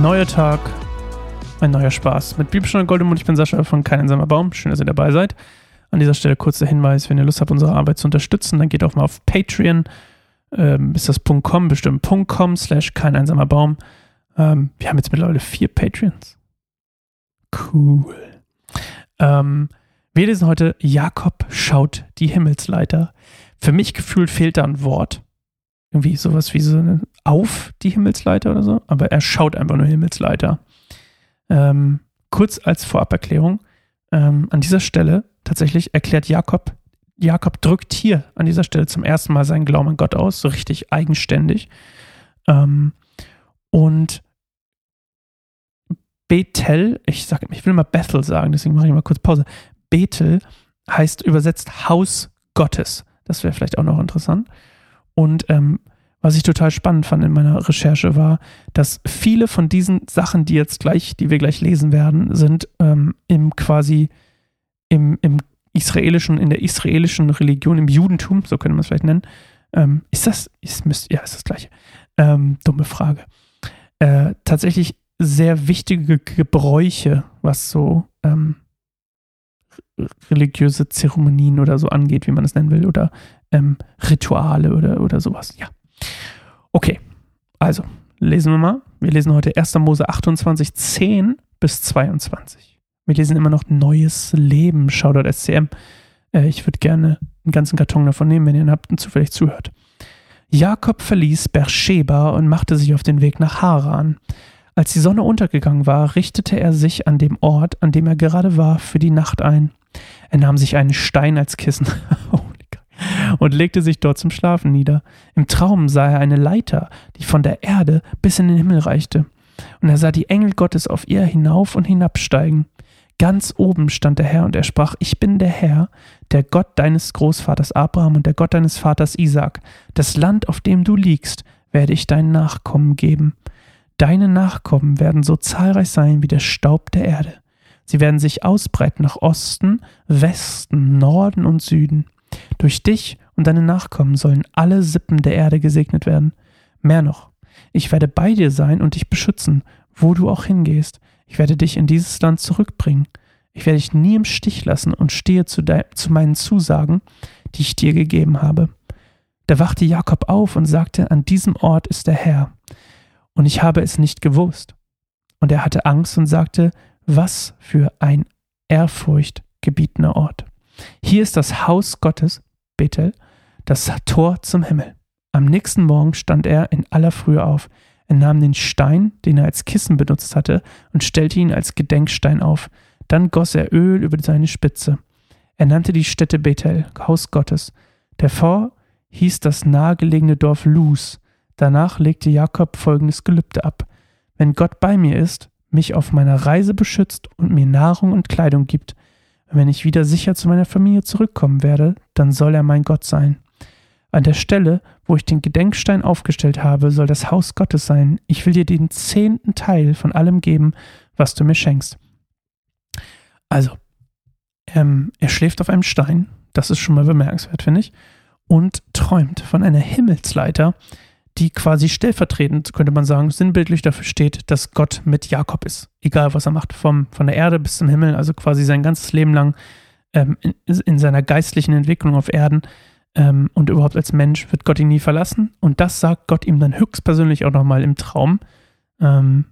neuer Tag, ein neuer Spaß. Mit Bibelstunde Goldemund, ich bin Sascha von Kein einsamer Baum. Schön, dass ihr dabei seid. An dieser Stelle kurzer Hinweis, wenn ihr Lust habt, unsere Arbeit zu unterstützen, dann geht auch mal auf Patreon. Ähm, ist das .com, bestimmt .com slash kein einsamer Baum. Ähm, wir haben jetzt mittlerweile vier Patreons. Cool. Ähm, wir lesen heute Jakob schaut die Himmelsleiter. Für mich gefühlt fehlt da ein Wort. Irgendwie sowas wie so eine auf die Himmelsleiter oder so, aber er schaut einfach nur Himmelsleiter. Ähm, kurz als Voraberklärung, ähm, an dieser Stelle tatsächlich erklärt Jakob, Jakob drückt hier an dieser Stelle zum ersten Mal seinen Glauben an Gott aus, so richtig eigenständig. Ähm, und Bethel, ich sag, ich will mal Bethel sagen, deswegen mache ich mal kurz Pause. Bethel heißt übersetzt Haus Gottes. Das wäre vielleicht auch noch interessant. Und ähm, was ich total spannend fand in meiner Recherche war, dass viele von diesen Sachen, die jetzt gleich, die wir gleich lesen werden, sind ähm, im quasi im, im israelischen, in der israelischen Religion, im Judentum, so könnte man es vielleicht nennen. Ähm, ist das, ist, müsst, ja, ist das gleiche. Ähm, dumme Frage. Äh, tatsächlich sehr wichtige Gebräuche, was so ähm, religiöse Zeremonien oder so angeht, wie man es nennen will, oder ähm, Rituale oder, oder sowas. Ja. Okay, also lesen wir mal. Wir lesen heute 1. Mose 28, 10 bis 22. Wir lesen immer noch Neues Leben, Shoutout SCM. Äh, ich würde gerne einen ganzen Karton davon nehmen, wenn ihr ihn habt und zufällig zuhört. Jakob verließ Beersheba und machte sich auf den Weg nach Haran. Als die Sonne untergegangen war, richtete er sich an dem Ort, an dem er gerade war, für die Nacht ein. Er nahm sich einen Stein als Kissen. Oh, und legte sich dort zum Schlafen nieder. Im Traum sah er eine Leiter, die von der Erde bis in den Himmel reichte. Und er sah die Engel Gottes auf ihr hinauf und hinabsteigen. Ganz oben stand der Herr und er sprach, ich bin der Herr, der Gott deines Großvaters Abraham und der Gott deines Vaters Isaak. Das Land, auf dem du liegst, werde ich deinen Nachkommen geben. Deine Nachkommen werden so zahlreich sein wie der Staub der Erde. Sie werden sich ausbreiten nach Osten, Westen, Norden und Süden. Durch dich und deine Nachkommen sollen alle Sippen der Erde gesegnet werden. Mehr noch, ich werde bei dir sein und dich beschützen, wo du auch hingehst. Ich werde dich in dieses Land zurückbringen. Ich werde dich nie im Stich lassen und stehe zu, zu meinen Zusagen, die ich dir gegeben habe. Da wachte Jakob auf und sagte, an diesem Ort ist der Herr. Und ich habe es nicht gewusst. Und er hatte Angst und sagte, was für ein ehrfurchtgebietender Ort. Hier ist das Haus Gottes, Bethel, das Tor zum Himmel. Am nächsten Morgen stand er in aller Frühe auf. Er nahm den Stein, den er als Kissen benutzt hatte, und stellte ihn als Gedenkstein auf. Dann goss er Öl über seine Spitze. Er nannte die Stätte Bethel, Haus Gottes. Davor hieß das nahegelegene Dorf Luz. Danach legte Jakob folgendes Gelübde ab. Wenn Gott bei mir ist, mich auf meiner Reise beschützt und mir Nahrung und Kleidung gibt, wenn ich wieder sicher zu meiner Familie zurückkommen werde, dann soll er mein Gott sein. An der Stelle, wo ich den Gedenkstein aufgestellt habe, soll das Haus Gottes sein. Ich will dir den zehnten Teil von allem geben, was du mir schenkst. Also, ähm, er schläft auf einem Stein, das ist schon mal bemerkenswert, finde ich, und träumt von einer Himmelsleiter, die quasi stellvertretend, könnte man sagen, sinnbildlich dafür steht, dass Gott mit Jakob ist. Egal, was er macht, vom, von der Erde bis zum Himmel, also quasi sein ganzes Leben lang ähm, in, in, seiner geistlichen Entwicklung auf Erden ähm, und überhaupt als Mensch wird Gott ihn nie verlassen. Und das sagt Gott ihm dann höchstpersönlich auch nochmal im Traum. Ähm,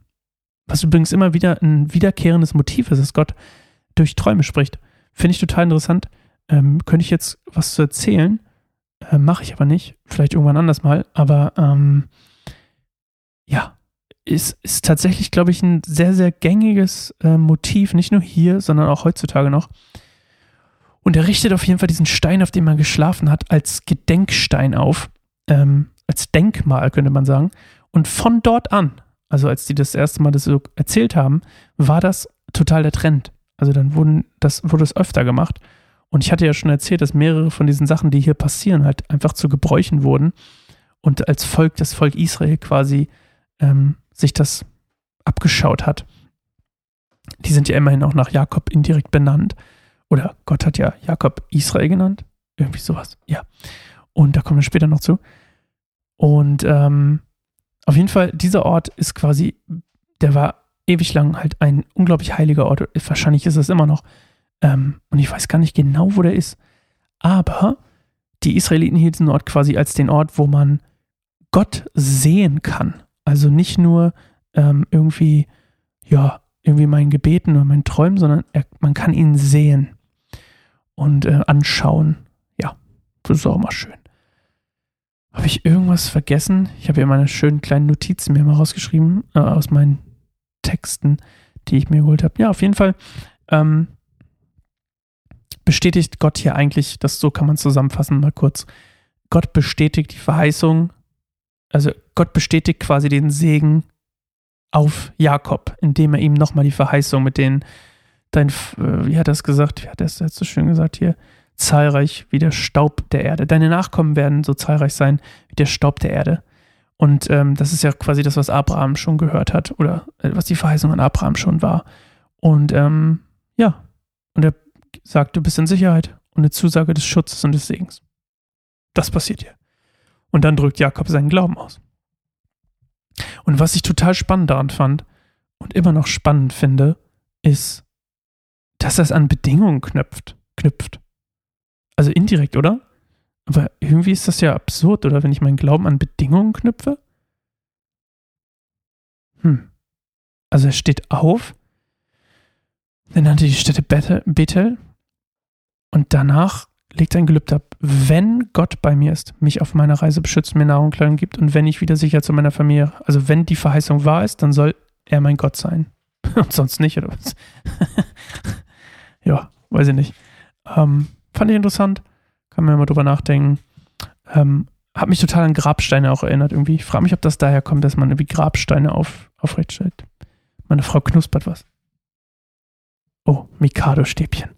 was übrigens immer wieder ein wiederkehrendes Motiv ist, dass Gott durch Träume spricht. Finde ich total interessant. Ähm, könnte ich jetzt was zu erzählen? Äh, Mache ich aber nicht. Vielleicht irgendwann anders mal. Aber ähm, ja, ist, ist tatsächlich, glaube ich, ein sehr, sehr gängiges äh, Motiv. Nicht nur hier, sondern auch heutzutage noch. Und er richtet auf jeden Fall diesen Stein, auf dem er geschlafen hat, als Gedenkstein auf. Ähm, als Denkmal, könnte man sagen. Und von dort an, also als die das erste Mal das so erzählt haben, war das total der Trend. Also dann wurden das, wurde es öfter gemacht. Und ich hatte ja schon erzählt, dass mehrere von diesen Sachen, die hier passieren, halt einfach zu Gebräuchen wurden und als Volk, das Volk Israel quasi ähm, sich das abgeschaut hat. Die sind ja immerhin auch nach Jakob indirekt benannt. Oder Gott hat ja Jakob Israel genannt. Irgendwie sowas. Ja. Und da kommen wir später noch zu. Und ähm, auf jeden Fall, dieser Ort ist quasi der war ewig lang halt ein unglaublich heiliger Ort. Wahrscheinlich ist es immer noch. Ähm, und ich weiß gar nicht genau, wo der ist. Aber die Israeliten hielten den Ort quasi als den Ort, wo man Gott sehen kann. Also nicht nur ähm, irgendwie, ja, irgendwie meinen Gebeten oder meinen Träumen, sondern er, man kann ihn sehen und äh, anschauen. Ja, das ist auch immer schön. Habe ich irgendwas vergessen? Ich habe ja meine schönen kleinen Notizen mir mal rausgeschrieben äh, aus meinen Texten, die ich mir geholt habe. Ja, auf jeden Fall ähm, bestätigt Gott hier eigentlich, das so kann man zusammenfassen, mal kurz. Gott bestätigt die Verheißung, also Gott bestätigt quasi den Segen auf Jakob, indem er ihm nochmal die Verheißung mit den, dein, äh, wie hat er es gesagt, wie hat er es so schön gesagt hier, zahlreich wie der Staub der Erde. Deine Nachkommen werden so zahlreich sein wie der Staub der Erde. Und ähm, das ist ja quasi das, was Abraham schon gehört hat oder äh, was die Verheißung an Abraham schon war. Und ähm, ja, und er sagt, du bist in Sicherheit und eine Zusage des Schutzes und des Segens. Das passiert hier. Und dann drückt Jakob seinen Glauben aus. Und was ich total spannend daran fand und immer noch spannend finde, ist, dass es an Bedingungen knüpft. knüpft. Also indirekt, oder? Aber irgendwie ist das ja absurd, oder wenn ich meinen Glauben an Bedingungen knüpfe? Hm. Also er steht auf, dann nannte die Stätte Bethel und danach legt ein Gelübde ab, wenn Gott bei mir ist, mich auf meiner Reise beschützt, mir Nahrung und Kleidung gibt und wenn ich wieder sicher zu meiner Familie, also wenn die Verheißung wahr ist, dann soll er mein Gott sein. und sonst nicht, oder was? ja, weiß ich nicht. Ähm, fand ich interessant. Kann man mal drüber nachdenken. Ähm, hat mich total an Grabsteine auch erinnert irgendwie. Ich frage mich, ob das daher kommt, dass man irgendwie Grabsteine auf, aufrecht stellt. Meine Frau knuspert was. Oh, Mikado-Stäbchen.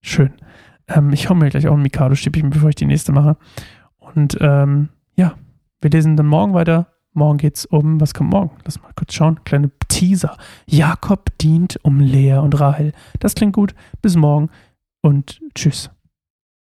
Schön. Ähm, ich hole mir gleich auch ein Mikado-Stäbchen, bevor ich die nächste mache. Und ähm, ja, wir lesen dann morgen weiter. Morgen geht es um, was kommt morgen? Lass mal kurz schauen. Kleine Teaser. Jakob dient um Lea und Rahel. Das klingt gut. Bis morgen und tschüss.